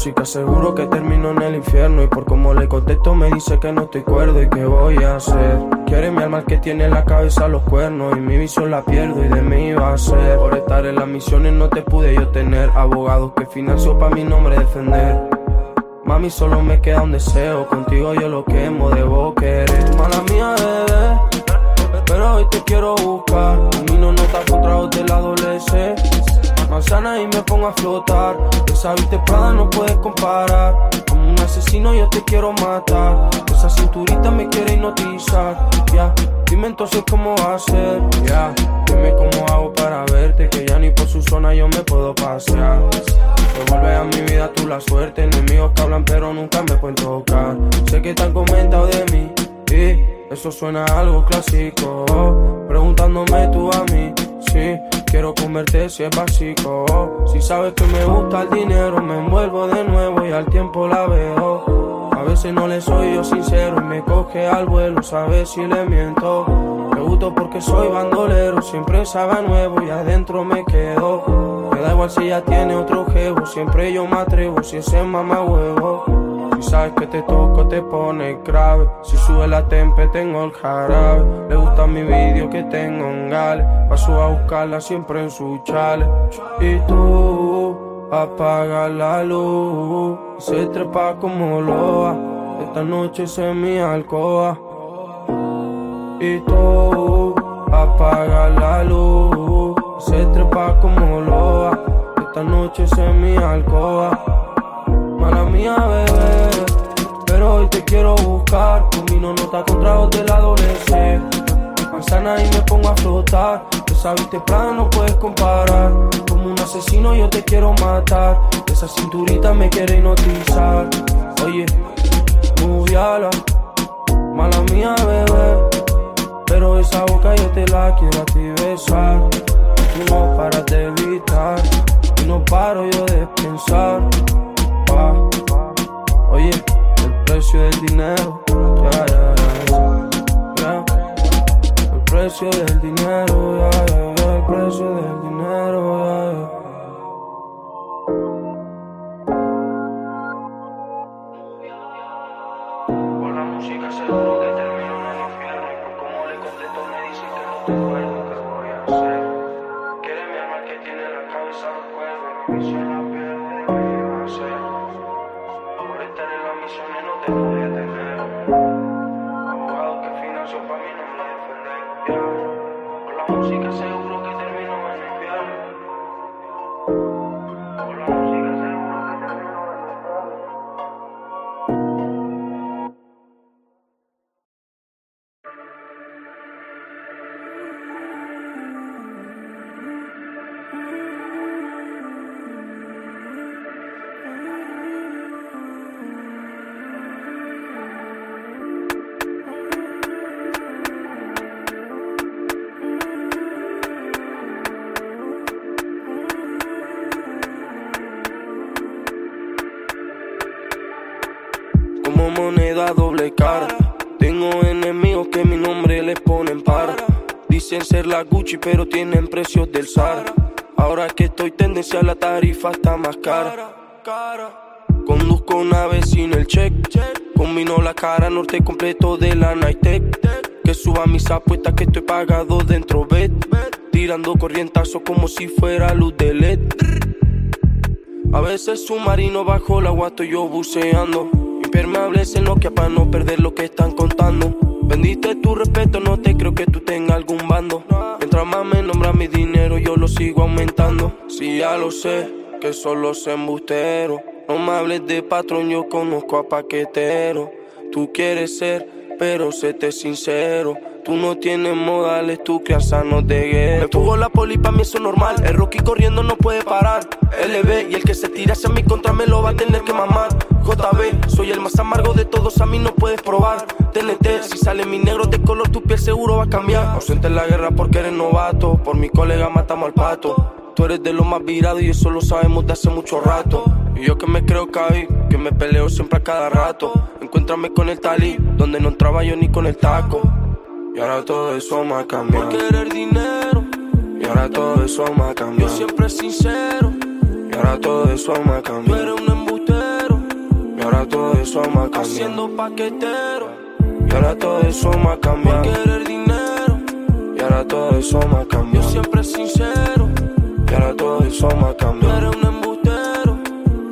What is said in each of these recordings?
música seguro que termino en el infierno Y por como le contesto me dice que no estoy cuerdo y que voy a hacer Quiere mi alma que tiene en la cabeza los cuernos Y mi visión la pierdo y de mí va a ser Por estar en las misiones no te pude yo tener Abogados que financió pa' mi nombre defender Mami, solo me queda un deseo. Contigo yo lo quemo, debo querer. Mala mía, bebé. Pero hoy te quiero buscar. Camino nota contra de la C. Manzana y me pongo a flotar. Esa viste Prada no puedes comparar. Como un asesino yo te quiero matar. Esa cinturita me quiere hipnotizar. Ya, dime entonces cómo va a ser. Ya, dime cómo hago para verte. Que ya ni por su zona yo me puedo pasear. Devuelve a mi vida tú la suerte. Enemigos que hablan pero nunca me pueden tocar. Sé que han comentado de mí. Y eso suena a algo clásico. Preguntándome tú a mí. Si quiero comerte si es básico. Si sabes que me gusta el dinero, me envuelvo de nuevo y al tiempo la veo. A veces no le soy yo sincero y me coge al vuelo, sabes si le miento. Me gusto porque soy bandolero, siempre sabe nuevo y adentro me quedo. Me da igual si ella tiene otro jevo, siempre yo me atrevo si ese mamá huevo. Sabes que te toco te pone grave, si sube la tempe tengo el jarabe. Le gusta mi vídeo que tengo en gale, paso a buscarla siempre en su chale. Y tú apaga la luz, se trepa como loa. Esta noche se mi alcoba. Y tú apaga la luz, se trepa como loa. Esta noche se mi alcoba. Mala mía, bebé. Pero hoy te quiero buscar. Combino nota contra dos de la C. Manzana y me pongo a flotar. Esa viste plana no puedes comparar. Como un asesino yo te quiero matar. Esa cinturita me quiere hipnotizar. Oye, moviala. Mala mía, bebé. Pero esa boca yo te la quiero a ti besar. No paras de evitar. Y no paro yo de pensar. Pa. Oye, precio del dinero. El precio del dinero. El precio del dinero. Cara. Tengo enemigos que mi nombre les ponen para. Dicen ser la Gucci, pero tienen precios del Zara. Ahora que estoy tendencia, la tarifa está más cara. Conduzco una vecino el check. Combino la cara norte completo de la Nightec. Que suba mis apuestas que estoy pagado dentro, bet. Tirando corrientazos como si fuera luz de LED. A veces submarino bajo el agua estoy yo buceando. Impermeables en Nokia para no perder lo que están contando. Vendiste tu respeto, no te creo que tú tengas algún bando. Mientras más me nombra mi dinero, yo lo sigo aumentando. Si ya lo sé, que son los embusteros. No me hables de patrón, yo conozco a paquetero. Tú quieres ser, pero séte sincero. Tú no tienes modales, tú crianza no de gueto. Me tuvo la poli, pa' mí eso es normal. El Rocky corriendo no puede parar. LB y el que se tire hacia mi contra me lo va a tener que mamar. JB, soy el más amargo de todos, a mí no puedes probar. TNT, si sale mi negro de color, tu piel seguro va a cambiar. Ausente en la guerra porque eres novato. Por mi colega matamos al pato. Tú eres de lo más virado y eso lo sabemos de hace mucho rato. Y yo que me creo caí, que me peleo siempre a cada rato. Encuéntrame con el talí, donde no entraba yo ni con el taco. Y ahora todo eso me ha cambiado. Por querer dinero. Y ahora todo eso me ha cambiado. Yo siempre sincero. Y ahora todo eso me ha cambiado. Tú eres un embustero. ahora todo eso me ha cambiado. Haciendo paquetero. Y ahora todo eso me ha cambiado. Por querer dinero. Y ahora todo eso me ha Yo cambiado. siempre sincero. Y ahora todo eso me ha cambiado. eres un embustero.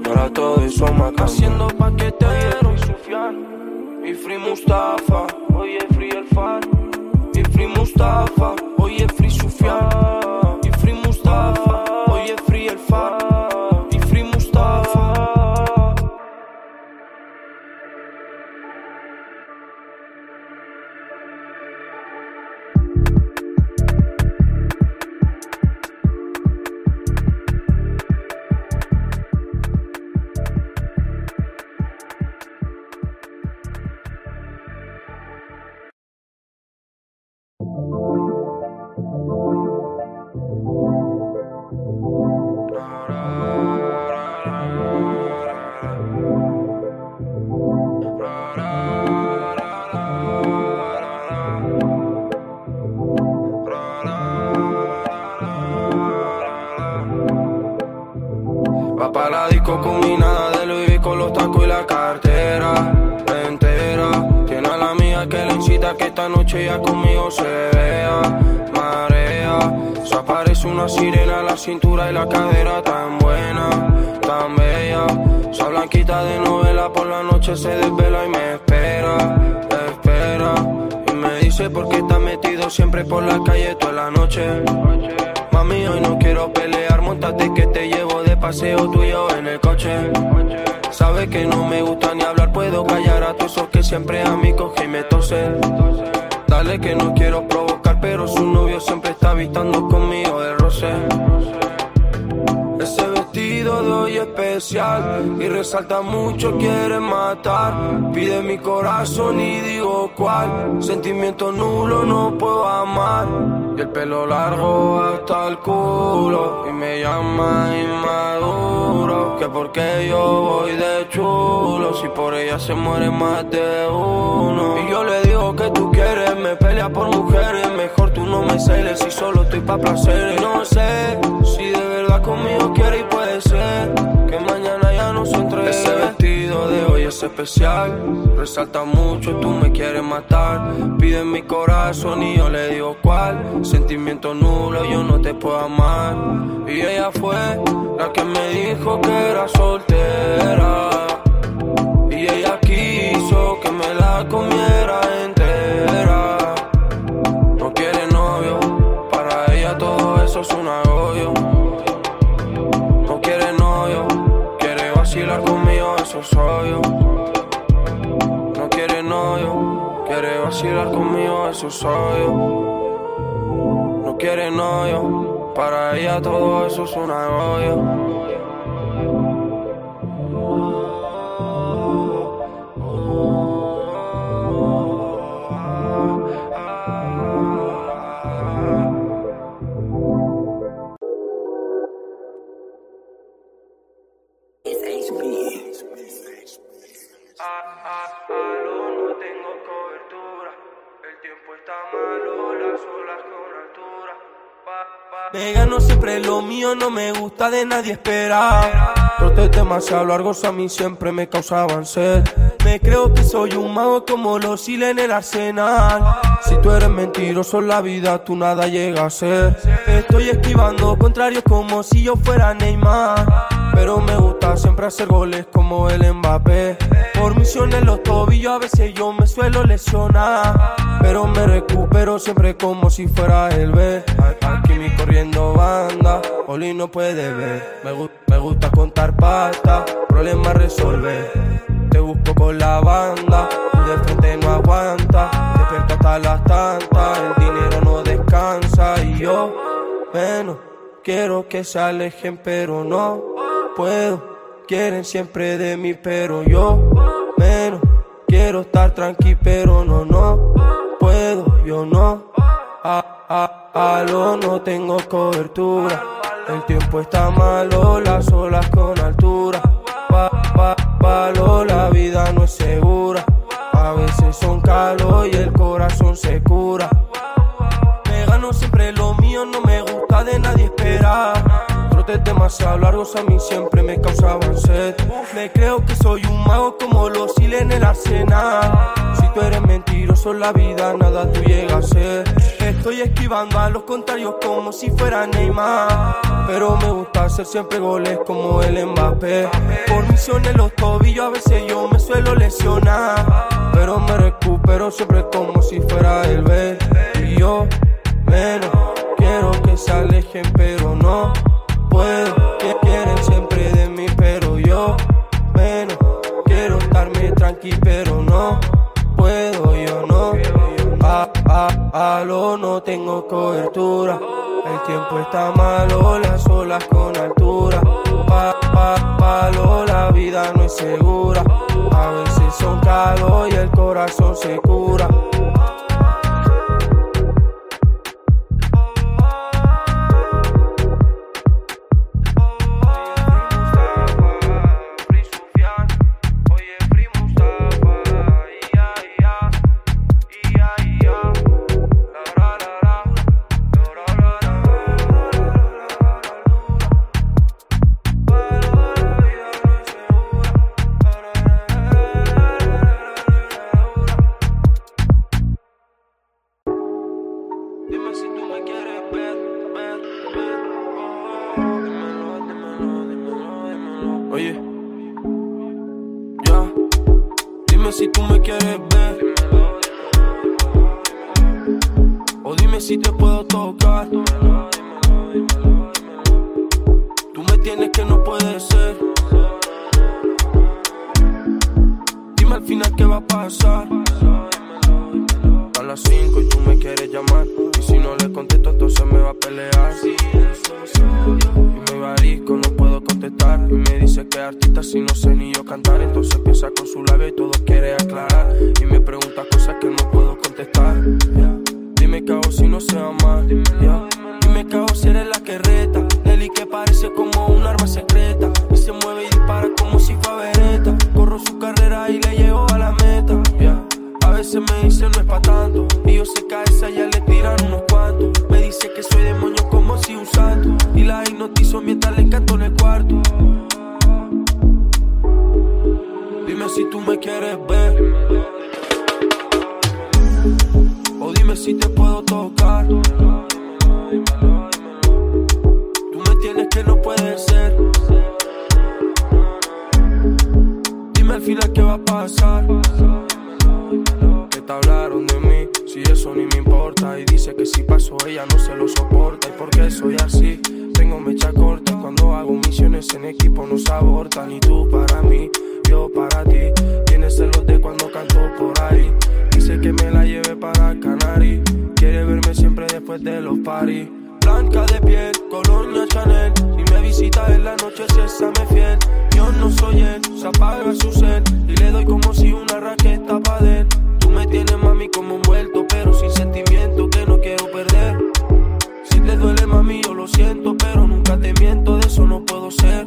Y ahora todo eso me ha cambiado. Haciendo paquetero. Y Free Mustafa, una sirena, la cintura y la cadera tan buena, tan bella. Esa blanquita de novela por la noche se desvela y me espera, espera. Y me dice por qué está metido siempre por la calle toda la noche. Mami, hoy no quiero pelear, montate que te llevo de paseo tú y yo en el coche. Sabes que no me gusta ni hablar, puedo callar a todos esos que siempre a mí coge y me tose. Dale que no quiero provocar, pero su novio siempre habitando conmigo de roce. Ese vestido de hoy especial y resalta mucho, quiere matar. Pide mi corazón y digo cuál. Sentimiento nulo, no puedo amar. Y el pelo largo hasta el culo. Y me llama inmaduro. Que porque yo voy de chulo. Si por ella se muere más de uno. Y yo le digo que tú quieres, me pelea por mujeres. Mejor si solo estoy pa' placer. Y no sé si de verdad conmigo quiere y puede ser que mañana ya no se entregue. Ese vestido de hoy es especial, resalta mucho, tú me quieres matar. Pide mi corazón y yo le digo cuál. Sentimiento nulo, yo no te puedo amar. Y ella fue la que me dijo que era soltera. Y ella quiso que me la comiera vacilar conmigo, eso soy yo. No quiere novio, para ella todo eso es un agobio. Malo, las siempre lo mío, no me gusta de nadie esperar. Trotes demasiado largos a mí siempre me causaban sed. Me creo que soy un mago como los Sile en el arsenal. Si tú eres mentiroso en la vida, tú nada llega a ser. Estoy esquivando contrarios como si yo fuera Neymar. Pero me gusta siempre hacer goles como el Mbappé. Por misión en los tobillos a veces yo me suelo lesionar. Pero me recupero siempre como si fuera el B. Aquí mi corriendo banda, Oli no puede ver. Me, gu- me gusta contar pasta, problemas resolver. Te busco con la banda, tú de frente no aguanta. Despierto hasta las tantas, el dinero no descansa. Y yo, bueno, quiero que se alejen, pero no Quieren siempre de mí, pero yo, menos. Quiero estar tranqui, pero no, no puedo, yo no. A, a, aló, no tengo cobertura. El tiempo está malo, las olas con altura. Pa, pa, palo, la vida no es segura. A veces son calor y el corazón se cura. Me gano siempre lo mío, no me gusta de nadie esperar. Demasiado largos a mí siempre me causaban sed. Me creo que soy un mago como los hiles en el arsenal. Si tú eres mentiroso en la vida, nada tú llega a ser. Estoy esquivando a los contrarios como si fuera Neymar. Pero me gusta hacer siempre goles como el Mbappé. Por misiones los tobillos a veces yo me suelo lesionar. Pero me recupero siempre como si fuera el B. Y yo menos quiero que se alejen, pero no puedo. Quieren siempre de mí, pero yo menos quiero estarme tranqui, pero no puedo, yo no. A, a, lo no tengo cobertura. El tiempo está malo, las olas con altura. Pa, pa, palo, la vida no es segura. A veces son cagos y el corazón se cura. hablan y tú para mí, yo para ti. Tienes celos de cuando canto por ahí. Dice que me la lleve para Canari. Quiere verme siempre después de los paris. Blanca de piel, colonia Chanel. Si me visita en la noche, si fiel. Yo no soy él, se apaga su cel y le doy como si una raqueta pa' él. Tú me tienes mami como envuelto, pero sin sentimiento que no quiero perder. Si te duele mami, yo lo siento, pero nunca te miento, de eso no puedo ser.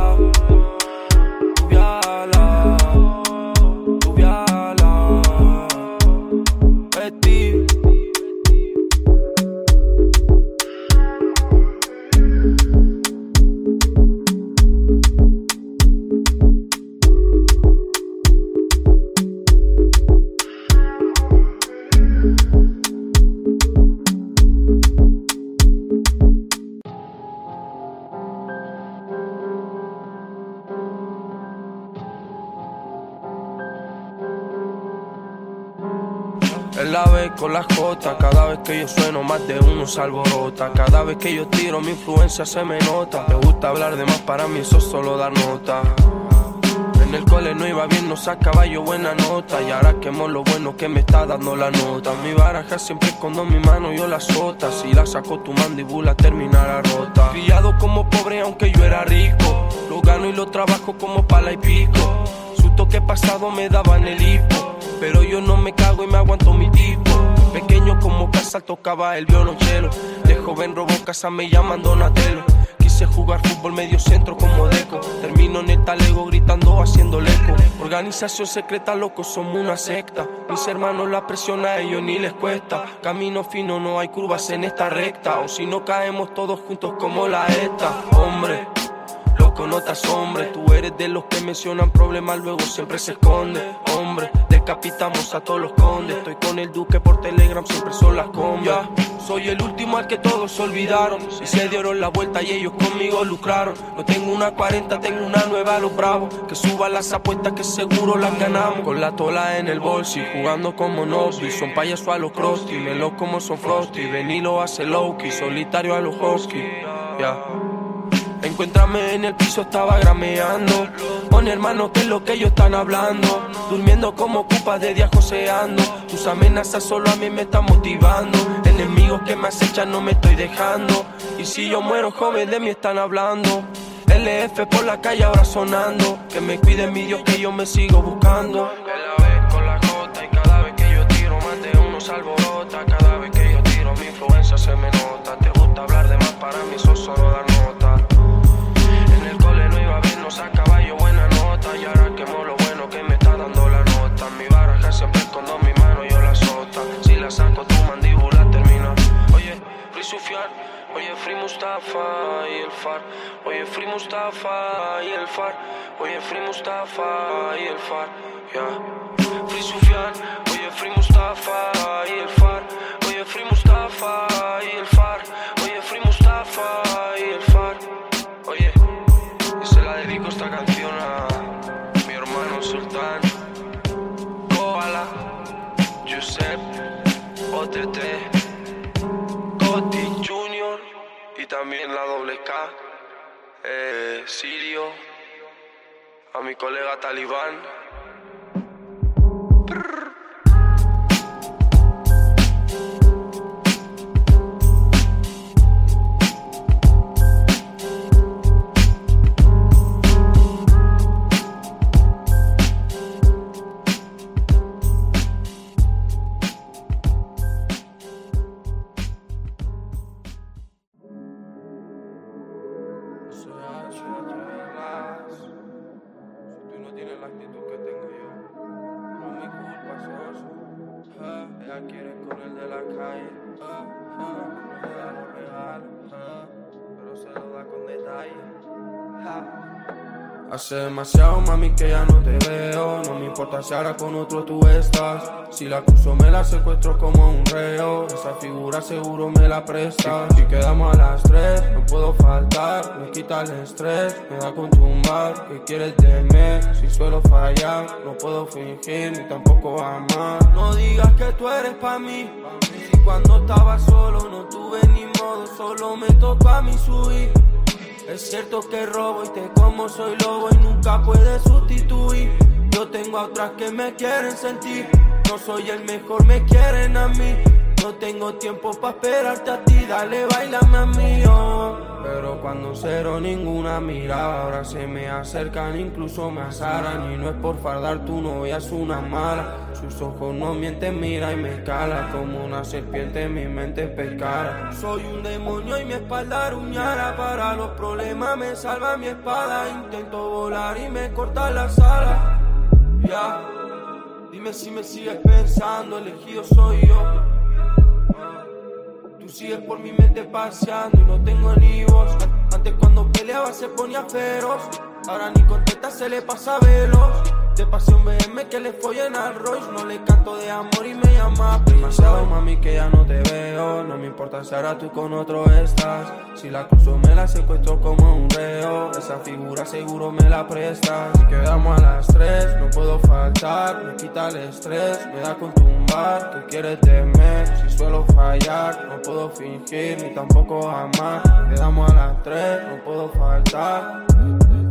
que yo sueno, más de uno se alborota. Cada vez que yo tiro, mi influencia se me nota. Me gusta hablar de más, para mí eso es solo dar nota. En el cole no iba bien, no sacaba yo buena nota. Y ahora quemo lo bueno que me está dando la nota. Mi baraja siempre con mi mano, yo la sota. Si la saco tu mandíbula, terminará rota. Criado como pobre, aunque yo era rico. Lo gano y lo trabajo como pala y pico. Su toque pasado me daban el hipo Pero yo no me cago y me aguanto mi tipo. Pequeño como casa tocaba el violonchelo. De joven robó casa, me llaman Donatello. Quise jugar fútbol medio centro como deco. Termino en el talego gritando, haciendo eco. Organización secreta, loco, somos una secta. Mis hermanos la presión a ellos ni les cuesta. Camino fino, no hay curvas en esta recta. O si no caemos todos juntos como la ETA. Hombre, loco, no te asombres. Tú eres de los que mencionan problemas, luego siempre se esconde. Decapitamos a todos los condes. Estoy con el duque por Telegram, siempre son las combas. Soy el último al que todos olvidaron. Y se dieron la vuelta y ellos conmigo lucraron. No tengo una 40, tengo una nueva los bravos. Que suban las apuestas que seguro las ganamos. Con la tola en el bolso y jugando como Nobby. Son payasos a los crusty, melos como son frosty. Venilo hace Loki, solitario a los husky. Ya. Encuéntrame en el piso, estaba grameando. Pon hermano, que es lo que ellos están hablando. Durmiendo como cupas de día joseando. Tus amenazas solo a mí me están motivando. Enemigos que me acechan, no me estoy dejando. Y si yo muero joven, de mí están hablando. LF por la calle ahora sonando. Que me cuide mi Dios, que yo me sigo buscando. La vez con la gota y cada vez que yo tiro, más uno. Cada vez que Free Mustafa y el far. Ya. Free Sufian, mi colega Talibán. Hace demasiado, mami, que ya no te veo. No me importa si ahora con otro tú estás. Si la acuso, me la secuestro como un reo. Esa figura seguro me la presta. Si quedamos a las tres, no puedo faltar. Me quita el estrés, me da con tumbar. ¿Qué quieres de mí? Si suelo fallar, no puedo fingir ni tampoco amar. No digas que tú eres pa' mí. Si cuando estaba solo no tuve ni modo, solo me tocó a mí subir. Es cierto que robo y te como soy lobo y nunca puedes sustituir. Yo tengo a otras que me quieren sentir. No soy el mejor, me quieren a mí. No tengo tiempo para esperarte a ti, dale, bailame a mí. oh. Pero cuando cero ninguna mira, ahora se me acercan, incluso me azaran. Y no es por fardar, tu novia es una mala. Sus ojos no mienten, mira y me escala. Como una serpiente, mi mente pescara. Soy un demonio y mi espalda aruñara. Para los problemas me salva mi espada. Intento volar y me corta la sala. Ya, dime si me sigues pensando, elegido soy yo. Tú sigues por mi mente paseando y no tengo ni voz. Antes cuando peleaba se ponía feroz. Ahora ni contesta se le pasa veloz. De pasión BM que le follen al Royce. No le canto de amor y me llama demasiado mami que ya no te veo. No me importa si ahora tú con otro estás. Si la cruzo me la secuestro como un reo. Esa figura seguro me la prestas. Si quedamos a las tres, no puedo faltar. Me quita el estrés, me da con tumbar. ¿Qué quieres mí? Si suelo fallar, no puedo fingir ni tampoco amar. Quedamos a las tres, no puedo faltar.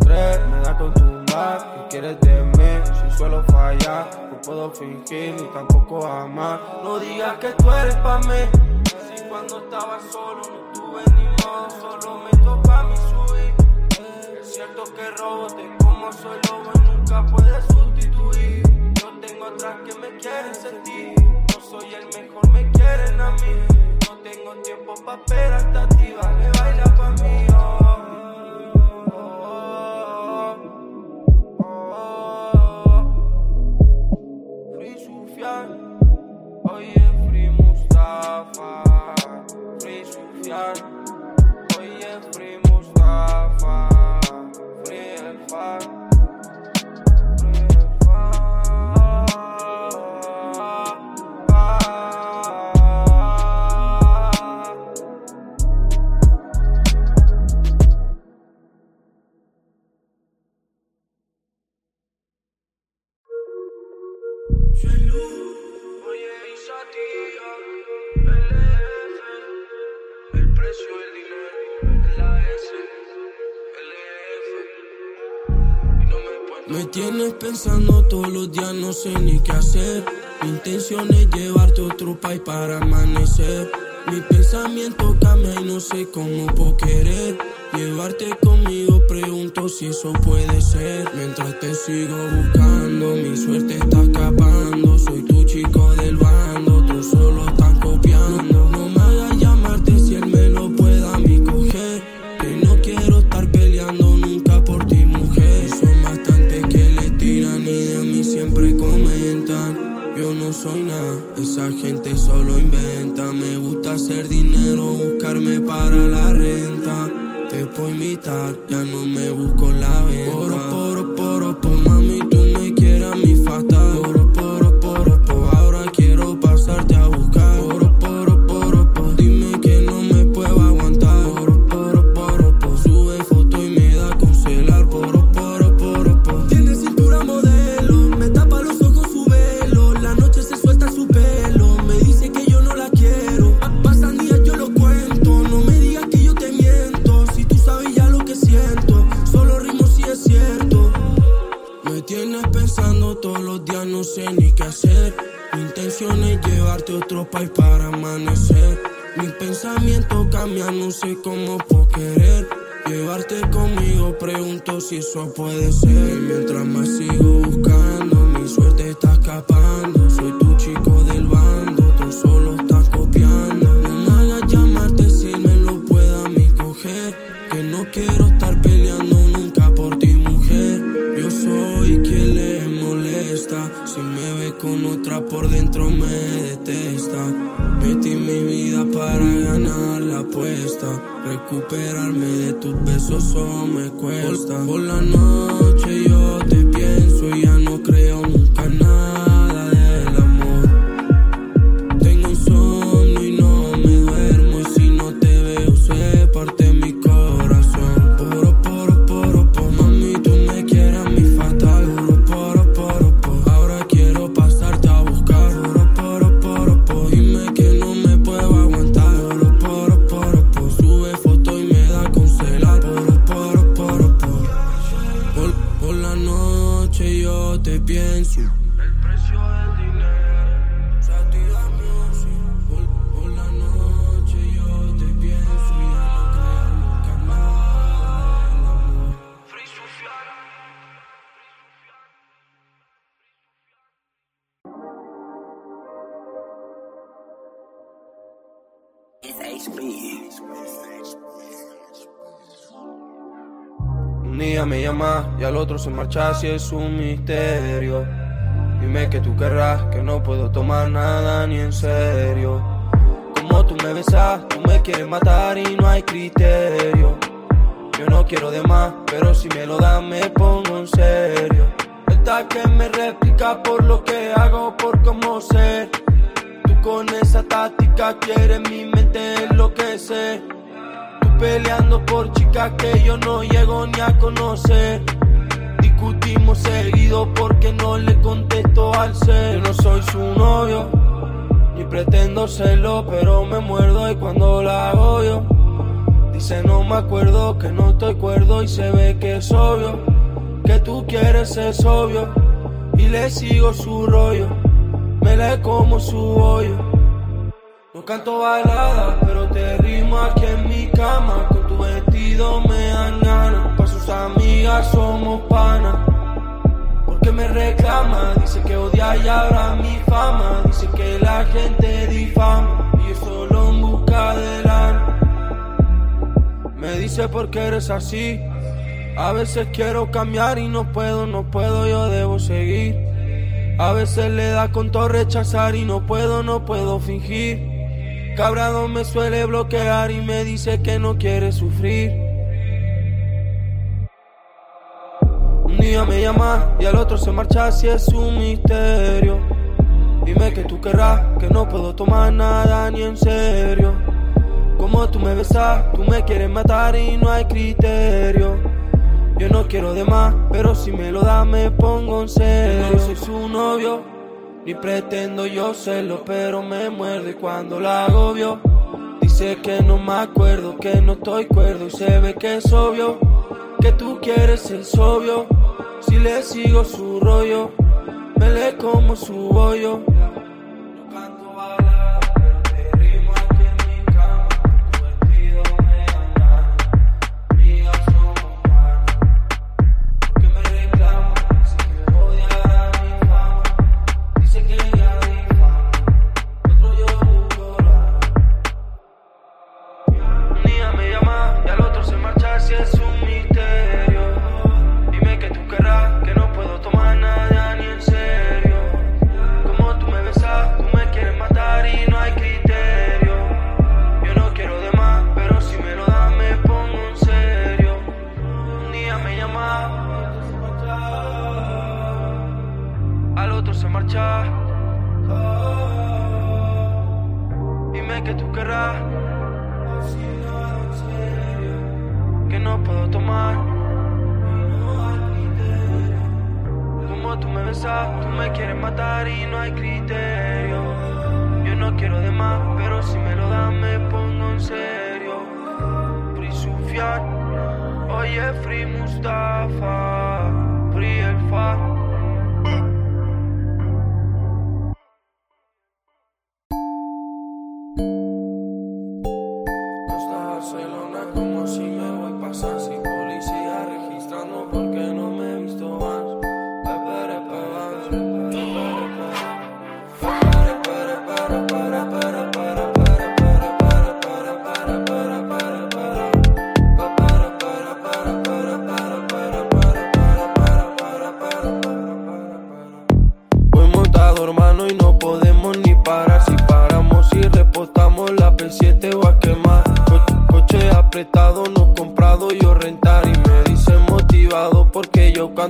Tres, me da con tumbar. ¿Qué quieres de mí? Si suelo fallar, no puedo fingir ni tampoco amar. No digas que tú eres pa' mí. Si cuando estaba solo no tuve ni modo, solo me topa mi subir. Es cierto que robo, te como soy lobo y nunca puedes sustituir. Yo tengo atrás que me quieren sentir. No soy el mejor, me quieren a mí. No tengo tiempo pa' esperar hasta ti, vale, baila pa' mí. far. Hoje primos da far. Friel far. Jaloux tienes pensando todos los días, no sé ni qué hacer. Mi intención es llevarte a otro país para amanecer. Mi pensamiento cambia y no sé cómo puedo querer. Llevarte conmigo, pregunto si eso puede ser. Mientras te sigo buscando, mi suerte está acabando. Soy tu chico del bar. fiesta. Por, por la se marcha si es un misterio. Dime que tú querrás, que no puedo tomar nada ni en serio. Como tú me besas, tú me quieres matar y no hay criterio. Yo no quiero de más, pero si me lo das me pongo en serio. Esta que me replica por lo que hago, por cómo ser. Tú con esa táctica quieres mi mente enloquecer Tú peleando por chicas que yo no llego ni a conocer discutimos seguido porque no le contesto al ser. Yo no soy su novio, ni pretendo serlo, pero me muerdo y cuando la odio. Dice no me acuerdo, que no estoy cuerdo y se ve que es obvio. Que tú quieres es obvio y le sigo su rollo. Me le como su hoyo no canto baladas, pero te rimo aquí en mi cama. Con tu vestido me dan ganas. Para sus amigas somos panas. Porque me reclama, dice que odia y ahora mi fama. Dice que la gente difama. Y yo solo en busca de lana. Me dice por qué eres así. A veces quiero cambiar y no puedo, no puedo, yo debo seguir. A veces le da con todo rechazar y no puedo, no puedo fingir. Cabrado me suele bloquear y me dice que no quiere sufrir Un día me llama y al otro se marcha si es un misterio. Dime que tú querrás, que no puedo tomar nada ni en serio. Como tú me besas, tú me quieres matar y no hay criterio. Yo no quiero de más, pero si me lo da me pongo en serio. No soy su novio, ni pretendo yo serlo, pero me muerde cuando la agobio. Dice que no me acuerdo, que no estoy cuerdo y se ve que es obvio que tú quieres el sobio. Si le sigo su rollo, me le como su bollo.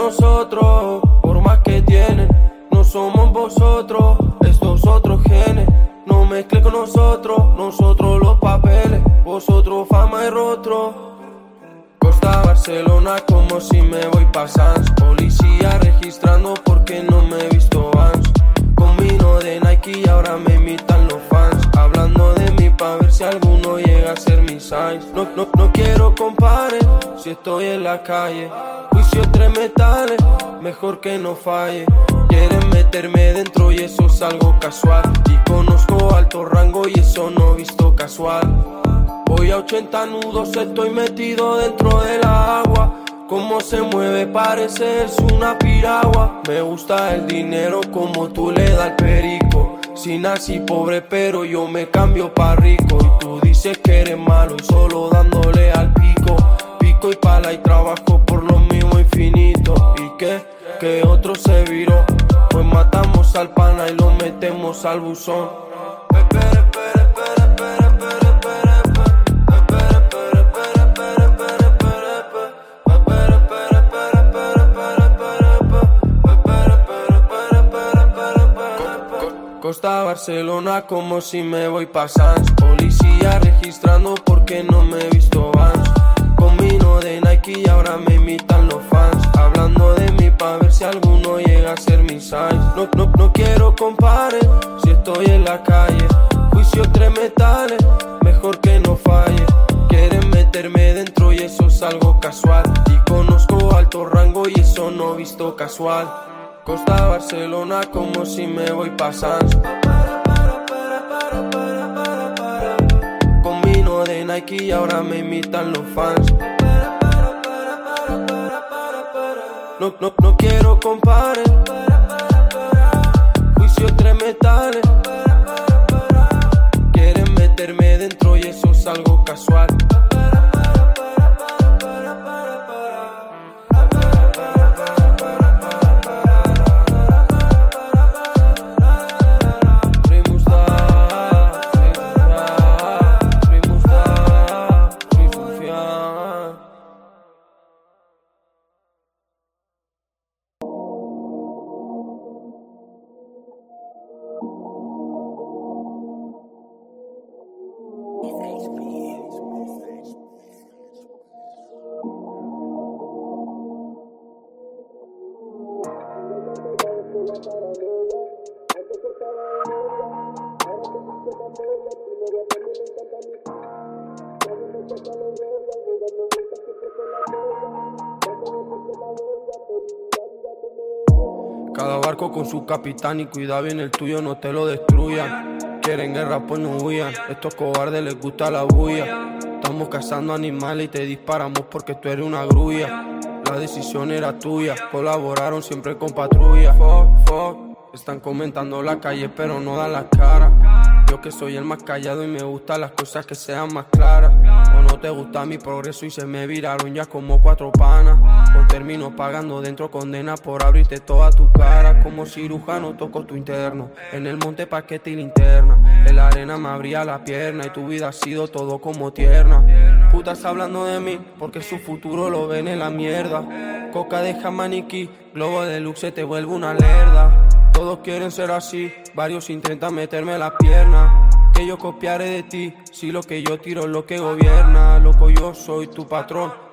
nosotros, por más que tienen, no somos vosotros, estos otros genes. No mezclen con nosotros, nosotros los papeles, vosotros fama y rostro. Costa Barcelona como si me voy pa' Sans Policía registrando porque no me he visto Vans Combino de Nike y ahora me imitan los fans De mí pa' ver si alguno llega a ser mi size No, no, no quiero comparen si estoy en la calle Juicio tres metales, mejor que no falle Quieren meterme dentro y eso es algo casual Y conozco alto rango y eso no visto casual Voy a 80 nudos, estoy metido dentro del agua. Como se mueve parece una piragua. Me gusta el dinero como tú le das el perico. Si nací pobre pero yo me cambio pa' rico. Y tú dices que eres malo solo dándole al pico. Pico y pala y trabajo por lo mismo infinito. ¿Y qué? Que otro se viró. Pues matamos al pana y lo metemos al buzón. Costa Barcelona como si me voy pa' Sans Policía registrando porque no me he visto Vans Combino de Nike y ahora me imitan los fans Hablando de mí pa' ver si alguno llega a ser mi size No, no, compares si estoy en la calle. Juicio tres metales, mejor que no falle. Quieren meterme dentro y eso es algo casual. Y conozco alto rango y eso no visto casual. Costa Barcelona como si me voy pasando. Con vino de Nike y ahora me imitan los fans. No, no, no quiero compares. Juicio tres metales. Quieren meterme dentro capitán y cuida bien el tuyo, no te lo destruyan. Quieren guerra, pues no huyan. Estos cobardes les gusta la bulla. Estamos cazando animales y te disparamos porque tú eres una grulla. La decisión era tuya, colaboraron siempre con patrulla. Fuck, fuck. Están comentando la calle, pero no dan la cara. Yo que soy el más callado y me gustan las cosas que sean más claras. O no te gusta mi progreso y se me viraron ya como cuatro panas. O termino pagando dentro condena por abrirte toda tu cara. Como cirujano toco tu interno. En el monte paquete y linterna. En la arena me abría la pierna y tu vida ha sido todo como tierna. Putas hablando de mí porque su futuro lo ven en la mierda. Coca de maniquí, globo de luxe te vuelve una lerda. Todos quieren ser así, varios intentan meterme la pierna. Que yo copiaré de ti, si lo que yo tiro es lo que gobierna. Loco, yo soy tu patrón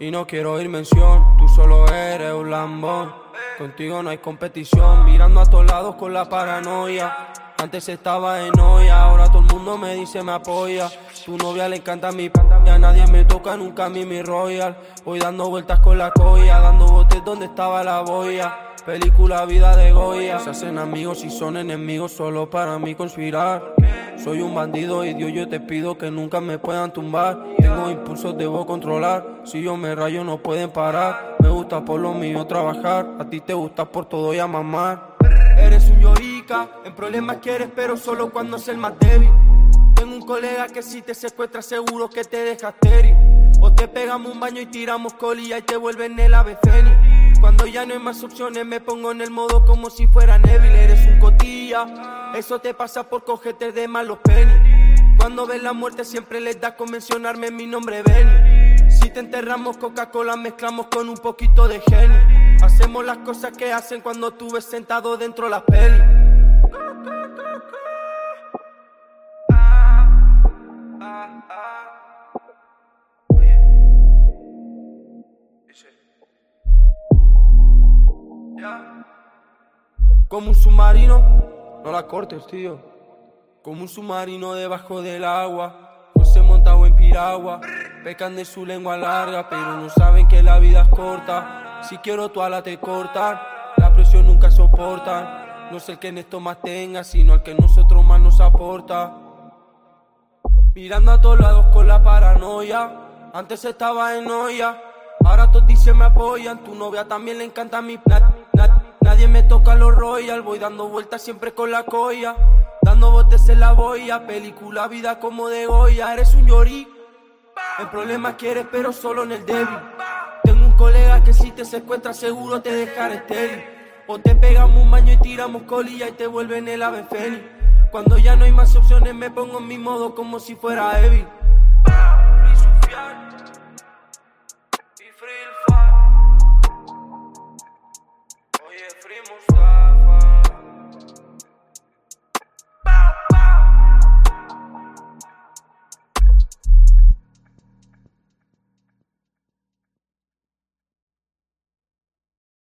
y, no quiero oír mención. Tú solo eres un lambón, contigo no hay competición. Mirando a todos lados con la paranoia. Antes estaba en olla, ahora todo el mundo me dice me apoya. Tu novia le encanta mi p a nadie me toca nunca a mí mi royal. Voy dando vueltas con la colla, dando botes donde estaba la boya. Película Vida de Goya. Se hacen amigos y son enemigos solo para mí conspirar. Soy un bandido y Dios yo te pido que nunca me puedan tumbar. Tengo impulsos, debo controlar. Si yo me rayo no pueden parar. Me gusta por lo mío trabajar. A ti te gusta por todo y a mamar. Eres un llorica, en problemas quieres pero solo cuando es el más débil. Tengo un colega que si te secuestra seguro que te deja estéril. O te pegamos un baño y tiramos colilla y te vuelven el ave. Cuando ya no hay más opciones me pongo en el modo como si fuera Neville Eres un eso te pasa por cogerte de malos penny. Cuando ves la muerte siempre les da con mencionarme mi nombre Benny. Si te enterramos Coca-Cola mezclamos con un poquito de genio Hacemos las cosas que hacen cuando tú ves sentado dentro de la peli. Como un submarino, no la cortes, tío. Como un submarino debajo del agua. José montado en piragua. Pecan de su lengua larga, pero no saben que la vida es corta. Si quiero tu ala te cortan. La presión nunca soportan. No es el que en esto más tenga, sino el que nosotros más nos aporta. Mirando a todos lados con la paranoia. Antes estaba en olla. Ahora todos dicen me apoyan. Tu novia también le encanta mi na- Nadie me toca los royal. Voy dando vueltas siempre con la colla. Dando botes en la boya. Película vida como de Goya. Eres un llorí. El problema quieres, pero solo en el débil. Tengo un colega que si te secuestra seguro te dejará estéril. O te pegamos un baño y tiramos colilla y te vuelven el ave fénix. Cuando ya no hay más opciones me pongo en mi modo como si fuera Evil.